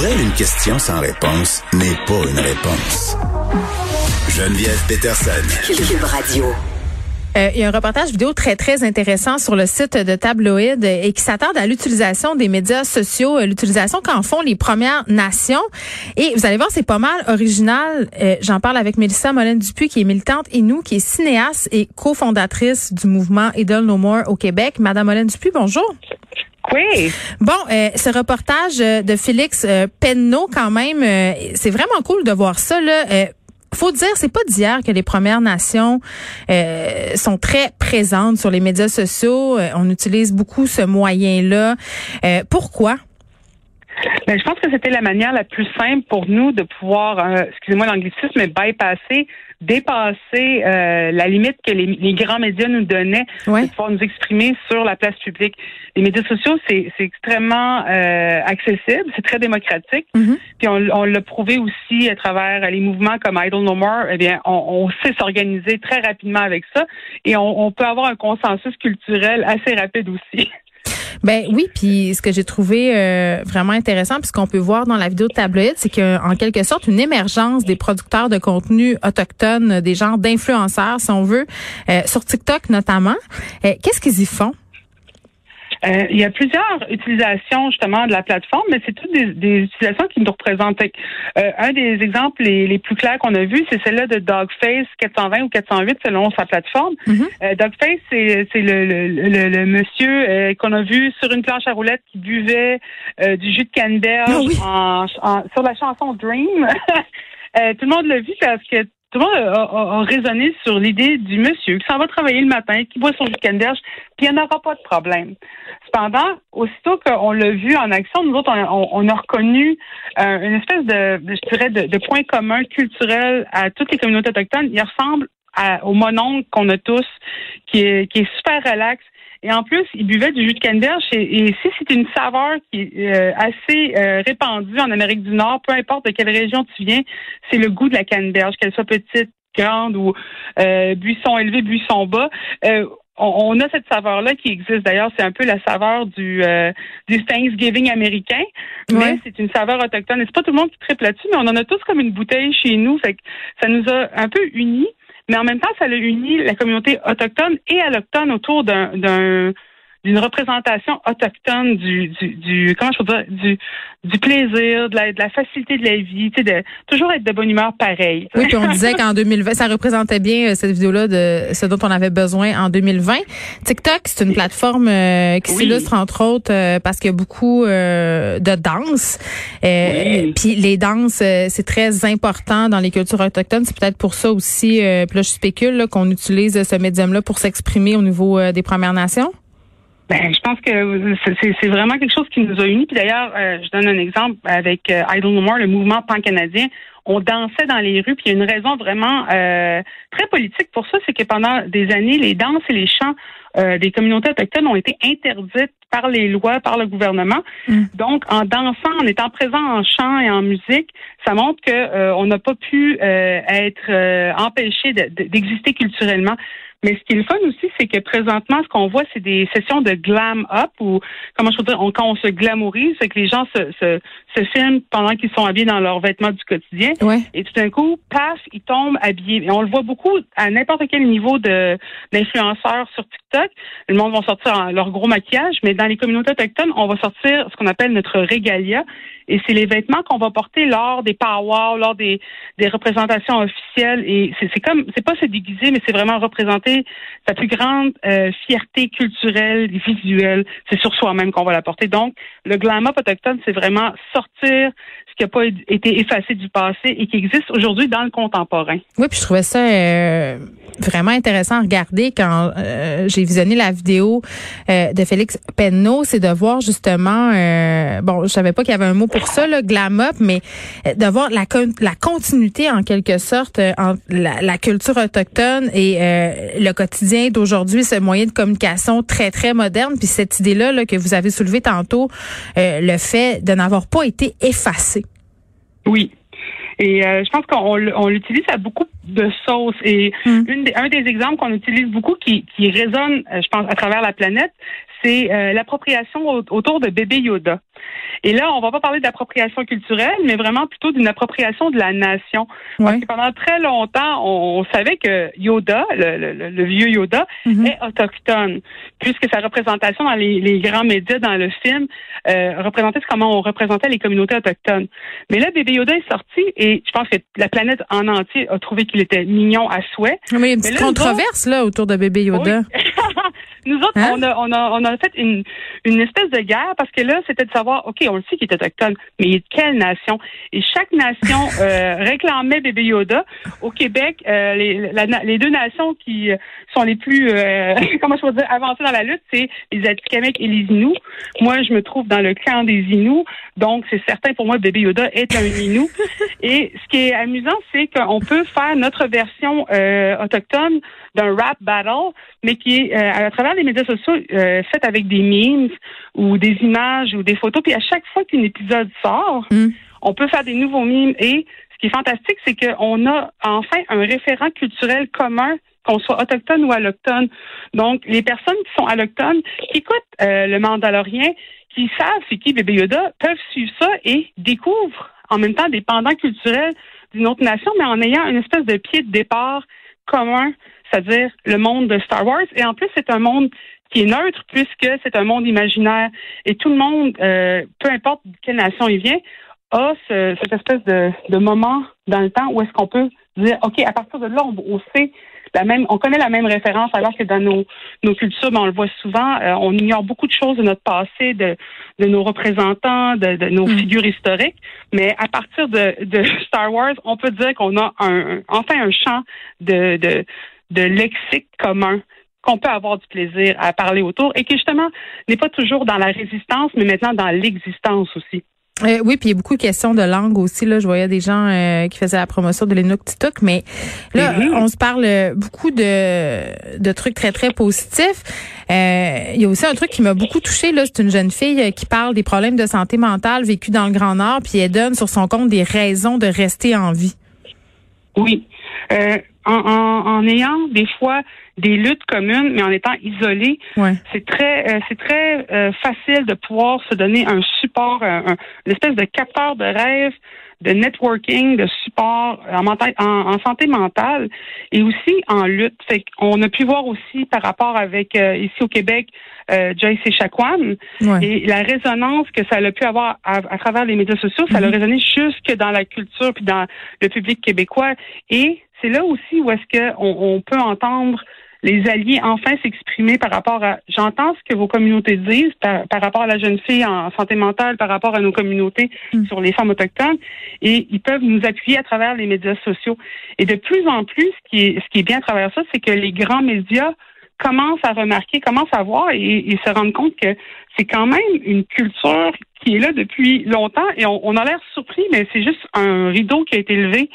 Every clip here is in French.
Pour elle, une question sans réponse n'est pas une réponse. Geneviève Peterson. Cube Radio. Euh, il y a un reportage vidéo très, très intéressant sur le site de Tabloïd et qui s'attarde à l'utilisation des médias sociaux, euh, l'utilisation qu'en font les Premières Nations. Et vous allez voir, c'est pas mal original. Euh, j'en parle avec Mélissa Molène-Dupuis, qui est militante et nous, qui est cinéaste et cofondatrice du mouvement Idle No More au Québec. Madame Molène-Dupuis, bonjour. Oui. Bon, ce reportage de Félix Penneau, quand même, c'est vraiment cool de voir ça. Là faut dire, c'est pas d'hier que les Premières Nations euh, sont très présentes sur les médias sociaux. Euh, on utilise beaucoup ce moyen-là. Euh, pourquoi? Ben, je pense que c'était la manière la plus simple pour nous de pouvoir, excusez-moi l'anglicisme, mais bypasser dépasser euh, la limite que les, les, grands médias nous donnaient de pouvoir nous exprimer sur la place publique. Les médias sociaux, c'est extrêmement euh, accessible, c'est très démocratique. Mm-hmm. Puis on, on l'a prouvé aussi à travers les mouvements comme Idle No More. Eh bien, on, on sait s'organiser très rapidement avec ça et on, on peut avoir un consensus culturel assez rapide aussi. Ben oui, puis ce que j'ai trouvé euh, vraiment intéressant, puis ce qu'on peut voir dans la vidéo de tabloïd, c'est qu'en quelque sorte une émergence des producteurs de contenu autochtones, des genres d'influenceurs, si on veut, euh, sur TikTok notamment. Euh, qu'est-ce qu'ils y font? Euh, il y a plusieurs utilisations justement de la plateforme, mais c'est toutes des, utilisations qui nous représentent. Euh, un des exemples les, plus clairs qu'on a vus, c'est celle-là de Dogface 420 ou 408 selon sa plateforme. Mm-hmm. Euh, Dogface, c'est, le, le, le, monsieur euh, qu'on a vu sur une planche à roulettes qui buvait du jus de canneberge ah en, sur la chanson Dream. tout le monde l'a vu parce que tout le monde a, raisonné sur l'idée du monsieur qui s'en va travailler le matin, qui boit son de canneberge, puis il n'y en aura pas de problème. Cependant, aussitôt qu'on l'a vu en action, nous autres, on, a reconnu euh, une espèce de, je dirais, de, point commun culturel à toutes les communautés autochtones. Il ressemble au mononcle qu'on a tous, qui est, qui est super relax. Et en plus, il buvait du jus de canneberge. Et, et si c'est une saveur qui est euh, assez euh, répandue en Amérique du Nord, peu importe de quelle région tu viens, c'est le goût de la canneberge, qu'elle soit petite, grande ou euh, buisson élevé, buisson bas. On, a cette saveur-là qui existe. D'ailleurs, c'est un peu la saveur du, du Thanksgiving américain, mais c'est une saveur autochtone. Et c'est pas tout le monde qui triple là-dessus, mais on en a tous comme une bouteille chez nous. Fait que ça nous a un peu unis mais en même temps, ça a uni la communauté autochtone et allochtone autour d'un d'une représentation autochtone du, du, du comment je peux dire du, du plaisir, de la, de la facilité de la vie, tu sais, de toujours être de bonne humeur pareil. Oui, puis on disait qu'en 2020, ça représentait bien euh, cette vidéo-là de ce dont on avait besoin en 2020. TikTok, c'est une plateforme euh, qui s'illustre entre autres euh, parce qu'il y a beaucoup de danse. Puis les danses, c'est très important dans les cultures autochtones. C'est peut-être pour ça aussi, puis là je spécule qu'on utilise ce médium-là pour s'exprimer au niveau des Premières Nations. Ben, je pense que c'est vraiment quelque chose qui nous a unis. Puis d'ailleurs, euh, je donne un exemple avec euh, Idle No More, le mouvement pan-canadien. On dansait dans les rues, puis il y a une raison vraiment euh, très politique pour ça, c'est que pendant des années, les danses et les chants des communautés autochtones ont été interdites par les lois, par le gouvernement. Mm. Donc, en dansant, en étant présent en chant et en musique, ça montre que on n'a pas pu être empêché d'exister culturellement. Mais ce qui est le fun aussi, c'est que présentement, ce qu'on voit, c'est des sessions de glam up ou comment je peux dire, quand on se glamourise, c'est que les gens se, se, se filment pendant qu'ils sont habillés dans leurs vêtements du quotidien. Et tout d'un coup, paf, ils tombent habillés. Et on le voit beaucoup à n'importe quel niveau de d'influenceurs sur TikTok. Le monde va sortir leur gros maquillage, mais dans les communautés autochtones, on va sortir ce qu'on appelle notre régalia. Et c'est les vêtements qu'on va porter lors des powwows, lors des, représentations officielles. Et c'est comme, c'est pas se déguiser, mais c'est vraiment représenter sa plus grande euh, fierté culturelle, visuelle. C'est sur soi-même qu'on va la porter. Donc, le glam up autochtone, c'est vraiment sortir ce qui n'a pas été effacé du passé et qui existe aujourd'hui dans le contemporain. Oui, puis je trouvais ça euh, vraiment intéressant à regarder quand euh, j'ai visionné la vidéo de Félix Penneau, c'est de voir justement, bon, je savais pas qu'il y avait un mot pour ça, le glam up, mais de voir la, la continuité en quelque sorte entre la, la culture autochtone et le quotidien d'aujourd'hui, ce moyen de communication très, très moderne, puis cette idée-là là, que vous avez soulevée tantôt, le fait de n'avoir pas été effacé. Oui. Et euh, je pense qu'on on l'utilise à beaucoup de sauces. Et une un des exemples qu'on utilise beaucoup qui, qui résonne, euh, je pense, à travers la planète, c'est euh, l'appropriation autour de bébé Yoda. Et là, on va pas parler d'appropriation culturelle, mais vraiment plutôt d'une appropriation de la nation. Parce que pendant très longtemps, on, savait que Yoda, le, vieux Yoda, mhm. est autochtone, puisque sa représentation dans les, grands médias, dans le film, euh, représentait comment on représentait les communautés autochtones. Mais là, bébé Yoda est sorti et je pense que la planète en entier a trouvé qu'il était mignon à souhait. Mais il y a une petite controverse là autour de bébé Yoda. Nous autres, hein? on, a, on, a, on a fait une, une espèce de guerre parce que là, c'était de savoir, OK, on le sait qu'il est autochtone, mais il est de quelle nation? Et chaque nation euh, réclamait bébé Yoda. Au Québec, euh, les, les deux nations qui sont les plus, euh, comment je peux dire, avancées dans la lutte, c'est les Atikamekw et les Inuits. Moi, je me trouve dans le camp des Inuits, donc c'est certain pour moi, bébé Yoda est un Inuit. et ce qui est amusant, c'est qu'on peut faire notre version autochtone d'un rap battle, mais qui est à travers les médias sociaux euh, faite avec des memes ou des images ou des photos. Puis à chaque fois qu'un épisode sort, mm. on peut faire des nouveaux memes. Et ce qui est fantastique, c'est qu'on a enfin un référent culturel commun qu'on soit autochtone ou allochtone. Donc, les personnes qui sont allochtones, qui écoutent euh, le Mandalorien, qui savent c'est qui Bébé Yoda, peuvent suivre ça et découvrent en même temps des pendants culturels d'une autre nation, mais en ayant une espèce de pied de départ commun c'est-à-dire le monde de Star Wars. Et en plus, c'est un monde qui est neutre puisque c'est un monde imaginaire. Et tout le monde, euh, peu importe de quelle nation il vient, a cette espèce de, de, moment dans le temps où est-ce qu'on peut dire, OK, à partir de là, on, sait la même, on connaît la même référence, alors que dans nos, nos cultures, ben, on le voit souvent, euh, on ignore beaucoup de choses de notre passé, de, de nos représentants, de, de nos hmm. figures historiques. Mais à partir de, de Star Wars, on peut dire qu'on a un, enfin un champ de, de de lexique commun qu'on peut avoir du plaisir à parler autour et qui justement n'est pas toujours dans la résistance, mais maintenant dans l'existence aussi. Euh, oui, puis il y a beaucoup de questions de langue aussi. Là, je voyais des gens euh, qui faisaient la promotion de l'Inuktitut, mais là, on se parle beaucoup de, de trucs très très positifs. Euh, il y a aussi un truc qui m'a beaucoup touché. Là, c'est une jeune fille qui parle des problèmes de santé mentale vécus dans le Grand Nord, puis elle donne sur son compte des raisons de rester en vie. Oui. Euh, en, en, ayant des fois des luttes communes, mais en étant isolé, c'est très, euh, c'est très euh, facile de pouvoir se donner un support, un, une espèce de capteur de rêve, de networking, de support en, en, santé mentale et aussi en lutte. Fait on a pu voir aussi par rapport avec ici au Québec euh, Joyce Echaquan et la résonance que ça a pu avoir à, travers les médias sociaux, ça a mm-hmm. résonné jusque dans la culture puis dans le public québécois et c'est là aussi où est-ce qu'on on peut entendre les alliés enfin s'exprimer par rapport à j'entends ce que vos communautés disent par, rapport à la jeune fille en santé mentale, par rapport à nos communautés mm. sur les femmes autochtones et ils peuvent nous appuyer à travers les médias sociaux. Et de plus en plus, ce qui est, ce qui est bien à travers ça, c'est que les grands médias commencent à remarquer, commencent à voir et, se rendent compte que c'est quand même une culture qui est là depuis longtemps et on, on a l'air surpris, mais c'est juste un rideau qui a été levé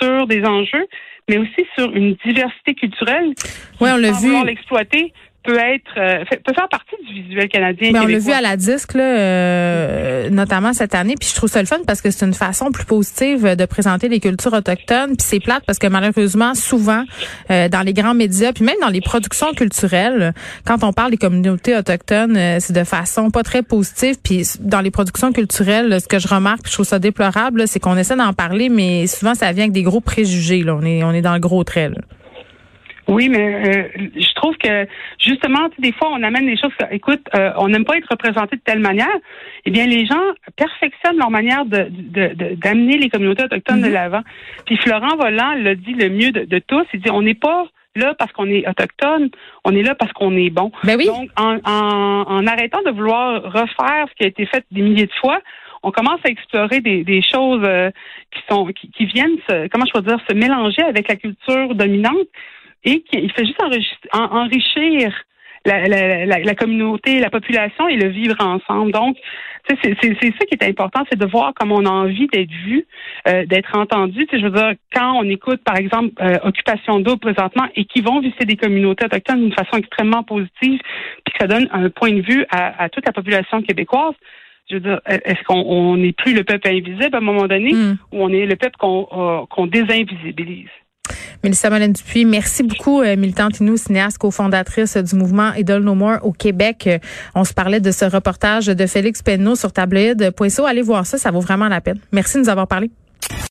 sur des enjeux, mais aussi sur une diversité culturelle. Oui, on l'a vu. l'exploiter peut être euh, peut faire partie du visuel canadien. Mais on l'a vu à la disque là, euh, notamment cette année, puis je trouve ça le fun parce que c'est une façon plus positive de présenter les cultures autochtones. Puis c'est plate parce que malheureusement souvent euh, dans les grands médias, puis même dans les productions culturelles, quand on parle des communautés autochtones, c'est de façon pas très positive. Puis dans les productions culturelles, ce que je remarque, puis je trouve ça déplorable, c'est qu'on essaie d'en parler, mais souvent ça vient avec des gros préjugés. Là. On est on est dans le gros trait. Là. Oui, mais euh, je trouve que justement, des fois, on amène des choses. Écoute, euh, on n'aime pas être représenté de telle manière. Eh bien, les gens perfectionnent leur manière de d'amener les communautés autochtones de mhm. l'avant. Puis Florent Volant l'a dit le mieux de, tous. Il dit on n'est pas là parce qu'on est autochtone, on est là parce qu'on est bon. Ben oui. Donc, en, en, en, arrêtant de vouloir refaire ce qui a été fait des milliers de fois, on commence à explorer des, des choses euh, qui sont qui, qui viennent se, comment je peux dire se mélanger avec la culture dominante et il fait juste enrichir la, la, la, communauté, la population et le vivre ensemble. Donc, c'est ça qui est important, c'est de voir comment on a envie d'être vu, euh, d'être entendu. je veux dire, quand on écoute, par exemple, euh, Occupation d'eau présentement et qui vont visiter des communautés autochtones d'une façon extrêmement positive, puis que ça donne un point de vue à, toute la population québécoise, je veux dire, est-ce qu'on n'est plus le peuple invisible à un moment donné, hmm. ou on est le peuple qu'on euh, qu'on désinvisibilise? Mélissa Molène Dupuis, merci beaucoup, euh, militante Inou, cinéaste, cofondatrice du mouvement Idol No More au Québec. Euh, on se parlait de ce reportage de Félix Penneau sur tabloïd.so. Allez voir ça, ça vaut vraiment la peine. Merci de nous avoir parlé.